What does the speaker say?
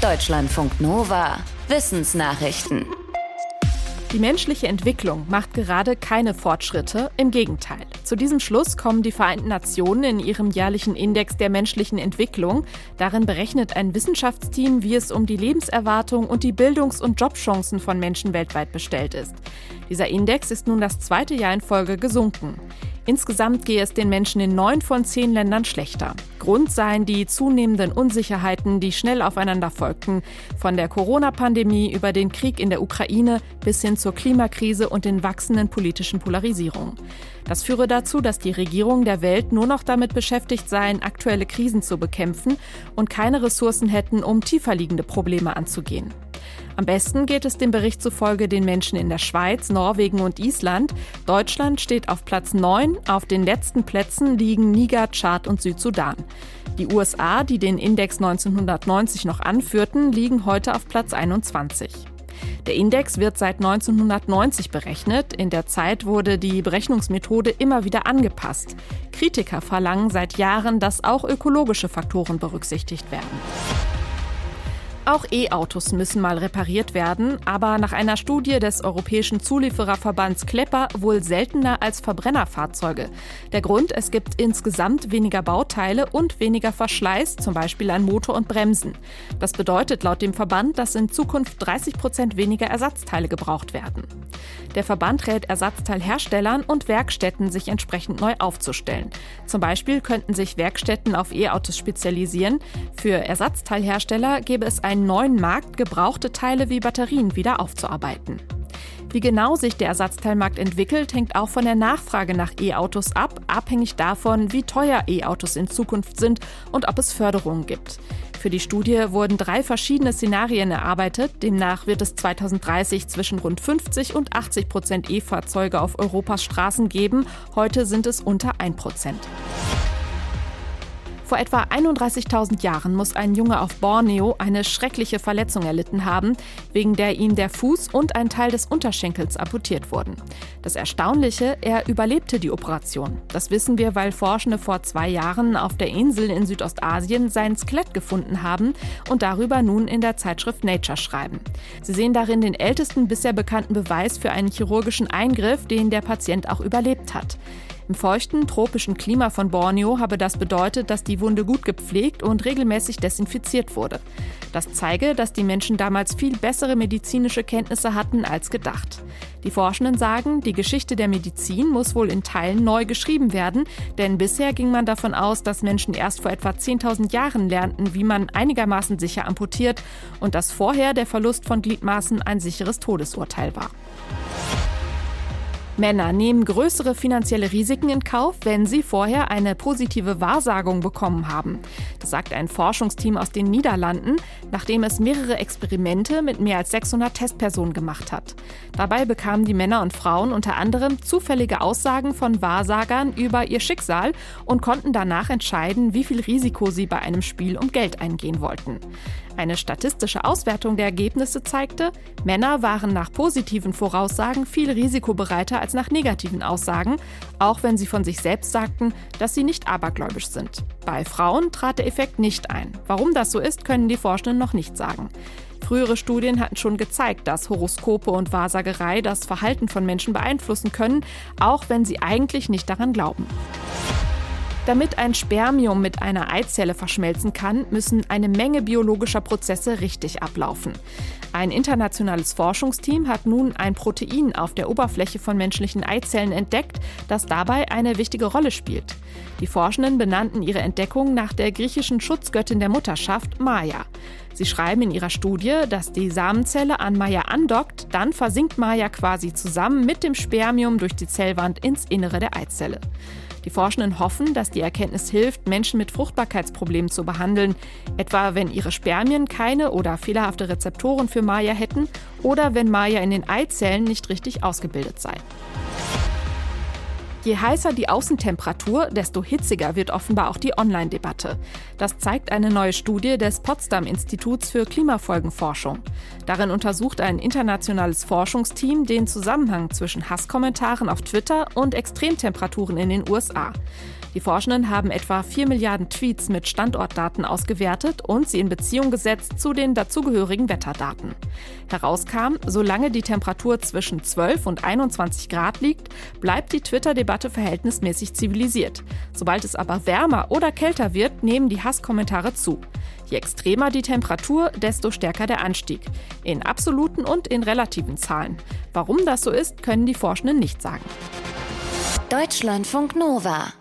Deutschlandfunk Nova. Wissensnachrichten. Die menschliche Entwicklung macht gerade keine Fortschritte, im Gegenteil. Zu diesem Schluss kommen die Vereinten Nationen in ihrem jährlichen Index der menschlichen Entwicklung. Darin berechnet ein Wissenschaftsteam, wie es um die Lebenserwartung und die Bildungs- und Jobchancen von Menschen weltweit bestellt ist. Dieser Index ist nun das zweite Jahr in Folge gesunken. Insgesamt gehe es den Menschen in neun von zehn Ländern schlechter. Grund seien die zunehmenden Unsicherheiten, die schnell aufeinander folgten, von der Corona-Pandemie über den Krieg in der Ukraine bis hin zur Klimakrise und den wachsenden politischen Polarisierungen. Das führe dazu, dass die Regierungen der Welt nur noch damit beschäftigt seien, aktuelle Krisen zu bekämpfen und keine Ressourcen hätten, um tiefer liegende Probleme anzugehen. Am besten geht es dem Bericht zufolge den Menschen in der Schweiz, Norwegen und Island. Deutschland steht auf Platz 9, auf den letzten Plätzen liegen Niger, Tschad und Südsudan. Die USA, die den Index 1990 noch anführten, liegen heute auf Platz 21. Der Index wird seit 1990 berechnet. In der Zeit wurde die Berechnungsmethode immer wieder angepasst. Kritiker verlangen seit Jahren, dass auch ökologische Faktoren berücksichtigt werden. Auch E-Autos müssen mal repariert werden, aber nach einer Studie des Europäischen Zuliefererverbands Klepper wohl seltener als Verbrennerfahrzeuge. Der Grund, es gibt insgesamt weniger Bauteile und weniger Verschleiß, zum Beispiel an Motor und Bremsen. Das bedeutet laut dem Verband, dass in Zukunft 30 Prozent weniger Ersatzteile gebraucht werden. Der Verband rät Ersatzteilherstellern und Werkstätten, sich entsprechend neu aufzustellen. Zum Beispiel könnten sich Werkstätten auf E-Autos spezialisieren. Für Ersatzteilhersteller gäbe es einen neuen Markt, gebrauchte Teile wie Batterien wieder aufzuarbeiten. Wie genau sich der Ersatzteilmarkt entwickelt, hängt auch von der Nachfrage nach E-Autos ab, abhängig davon, wie teuer E-Autos in Zukunft sind und ob es Förderungen gibt. Für die Studie wurden drei verschiedene Szenarien erarbeitet. Demnach wird es 2030 zwischen rund 50 und 80 Prozent E-Fahrzeuge auf Europas Straßen geben. Heute sind es unter 1 Prozent. Vor etwa 31.000 Jahren muss ein Junge auf Borneo eine schreckliche Verletzung erlitten haben, wegen der ihm der Fuß und ein Teil des Unterschenkels amputiert wurden. Das Erstaunliche, er überlebte die Operation. Das wissen wir, weil Forschende vor zwei Jahren auf der Insel in Südostasien sein Skelett gefunden haben und darüber nun in der Zeitschrift Nature schreiben. Sie sehen darin den ältesten bisher bekannten Beweis für einen chirurgischen Eingriff, den der Patient auch überlebt hat. Im feuchten, tropischen Klima von Borneo habe das bedeutet, dass die Wunde gut gepflegt und regelmäßig desinfiziert wurde. Das zeige, dass die Menschen damals viel bessere medizinische Kenntnisse hatten als gedacht. Die Forschenden sagen, die Geschichte der Medizin muss wohl in Teilen neu geschrieben werden, denn bisher ging man davon aus, dass Menschen erst vor etwa 10.000 Jahren lernten, wie man einigermaßen sicher amputiert und dass vorher der Verlust von Gliedmaßen ein sicheres Todesurteil war. Männer nehmen größere finanzielle Risiken in Kauf, wenn sie vorher eine positive Wahrsagung bekommen haben. Das sagt ein Forschungsteam aus den Niederlanden, nachdem es mehrere Experimente mit mehr als 600 Testpersonen gemacht hat. Dabei bekamen die Männer und Frauen unter anderem zufällige Aussagen von Wahrsagern über ihr Schicksal und konnten danach entscheiden, wie viel Risiko sie bei einem Spiel um Geld eingehen wollten. Eine statistische Auswertung der Ergebnisse zeigte, Männer waren nach positiven Voraussagen viel risikobereiter als nach negativen Aussagen, auch wenn sie von sich selbst sagten, dass sie nicht abergläubisch sind. Bei Frauen trat der Effekt nicht ein. Warum das so ist, können die Forschenden noch nicht sagen. Frühere Studien hatten schon gezeigt, dass Horoskope und Wahrsagerei das Verhalten von Menschen beeinflussen können, auch wenn sie eigentlich nicht daran glauben. Damit ein Spermium mit einer Eizelle verschmelzen kann, müssen eine Menge biologischer Prozesse richtig ablaufen. Ein internationales Forschungsteam hat nun ein Protein auf der Oberfläche von menschlichen Eizellen entdeckt, das dabei eine wichtige Rolle spielt. Die Forschenden benannten ihre Entdeckung nach der griechischen Schutzgöttin der Mutterschaft, Maya. Sie schreiben in ihrer Studie, dass die Samenzelle an Maya andockt, dann versinkt Maya quasi zusammen mit dem Spermium durch die Zellwand ins Innere der Eizelle. Die Forschenden hoffen, dass die Erkenntnis hilft, Menschen mit Fruchtbarkeitsproblemen zu behandeln, etwa wenn ihre Spermien keine oder fehlerhafte Rezeptoren für Maya hätten oder wenn Maya in den Eizellen nicht richtig ausgebildet sei. Je heißer die Außentemperatur, desto hitziger wird offenbar auch die Online-Debatte. Das zeigt eine neue Studie des Potsdam Instituts für Klimafolgenforschung. Darin untersucht ein internationales Forschungsteam den Zusammenhang zwischen Hasskommentaren auf Twitter und Extremtemperaturen in den USA. Die Forschenden haben etwa 4 Milliarden Tweets mit Standortdaten ausgewertet und sie in Beziehung gesetzt zu den dazugehörigen Wetterdaten. Herauskam, solange die Temperatur zwischen 12 und 21 Grad liegt, bleibt die Twitter-Debatte verhältnismäßig zivilisiert. Sobald es aber wärmer oder kälter wird, nehmen die Hasskommentare zu. Je extremer die Temperatur, desto stärker der Anstieg. In absoluten und in relativen Zahlen. Warum das so ist, können die Forschenden nicht sagen. Deutschlandfunk Nova